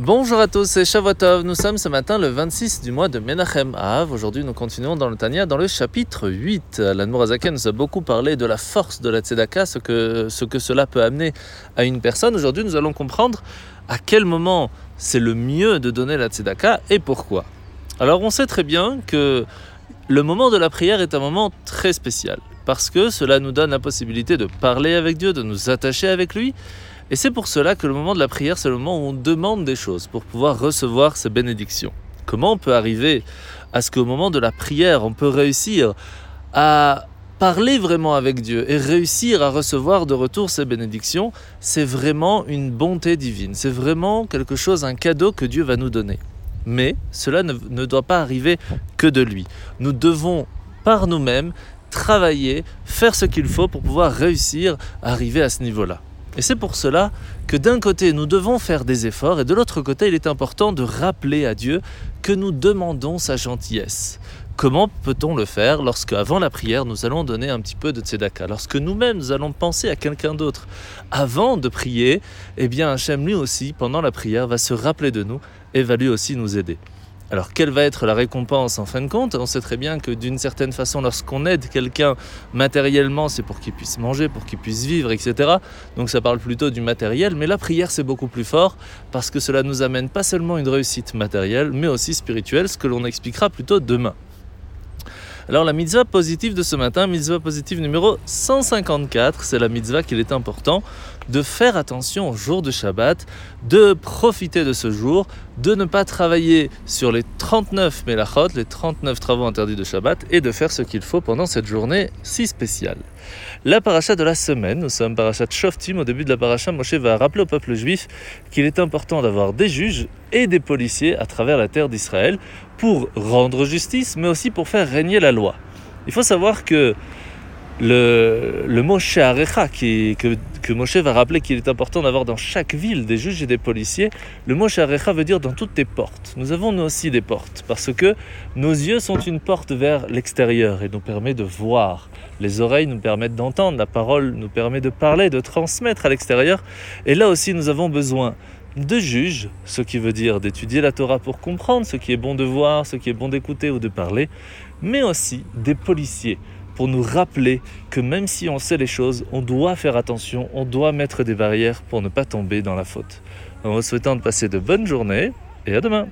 Bonjour à tous, c'est Shavuotov. Nous sommes ce matin le 26 du mois de Menachem Av. Aujourd'hui, nous continuons dans le Tania dans le chapitre 8. L'Anmorazaken nous a beaucoup parlé de la force de la Tzedaka, ce que, ce que cela peut amener à une personne. Aujourd'hui, nous allons comprendre à quel moment c'est le mieux de donner la Tzedaka et pourquoi. Alors, on sait très bien que le moment de la prière est un moment très spécial parce que cela nous donne la possibilité de parler avec Dieu, de nous attacher avec lui. Et c'est pour cela que le moment de la prière, c'est le moment où on demande des choses pour pouvoir recevoir ces bénédictions. Comment on peut arriver à ce qu'au moment de la prière, on peut réussir à parler vraiment avec Dieu et réussir à recevoir de retour ces bénédictions, c'est vraiment une bonté divine. C'est vraiment quelque chose, un cadeau que Dieu va nous donner. Mais cela ne, ne doit pas arriver que de lui. Nous devons, par nous-mêmes, travailler, faire ce qu'il faut pour pouvoir réussir à arriver à ce niveau-là. Et c'est pour cela que d'un côté, nous devons faire des efforts et de l'autre côté, il est important de rappeler à Dieu que nous demandons sa gentillesse. Comment peut-on le faire lorsque, avant la prière, nous allons donner un petit peu de tzedaka? Lorsque nous-mêmes, nous allons penser à quelqu'un d'autre. Avant de prier, eh bien, Hachem, lui aussi, pendant la prière, va se rappeler de nous et va lui aussi nous aider. Alors quelle va être la récompense en fin de compte? On sait très bien que d'une certaine façon, lorsqu'on aide quelqu'un matériellement, c'est pour qu'il puisse manger, pour qu'il puisse vivre, etc. Donc ça parle plutôt du matériel, mais la prière c'est beaucoup plus fort parce que cela nous amène pas seulement une réussite matérielle, mais aussi spirituelle, ce que l'on expliquera plutôt demain. Alors la mitzvah positive de ce matin, mitzvah positive numéro 154, c'est la mitzvah qu'il est important de faire attention au jour de Shabbat, de profiter de ce jour, de ne pas travailler sur les 39 melachot, les 39 travaux interdits de Shabbat, et de faire ce qu'il faut pendant cette journée si spéciale. La paracha de la semaine, nous sommes paracha de Shoftim, au début de la paracha, Moshe va rappeler au peuple juif qu'il est important d'avoir des juges et des policiers à travers la terre d'Israël pour rendre justice, mais aussi pour faire régner la loi. Il faut savoir que le, le mot que, que Moshe va rappeler qu'il est important d'avoir dans chaque ville des juges et des policiers, le mot Shearecha veut dire dans toutes tes portes. Nous avons nous aussi des portes, parce que nos yeux sont une porte vers l'extérieur et nous permet de voir. Les oreilles nous permettent d'entendre, la parole nous permet de parler, de transmettre à l'extérieur. Et là aussi, nous avons besoin de juges, ce qui veut dire d'étudier la Torah pour comprendre ce qui est bon de voir, ce qui est bon d'écouter ou de parler, mais aussi des policiers pour nous rappeler que même si on sait les choses, on doit faire attention, on doit mettre des barrières pour ne pas tomber dans la faute. En vous souhaitant de passer de bonnes journées et à demain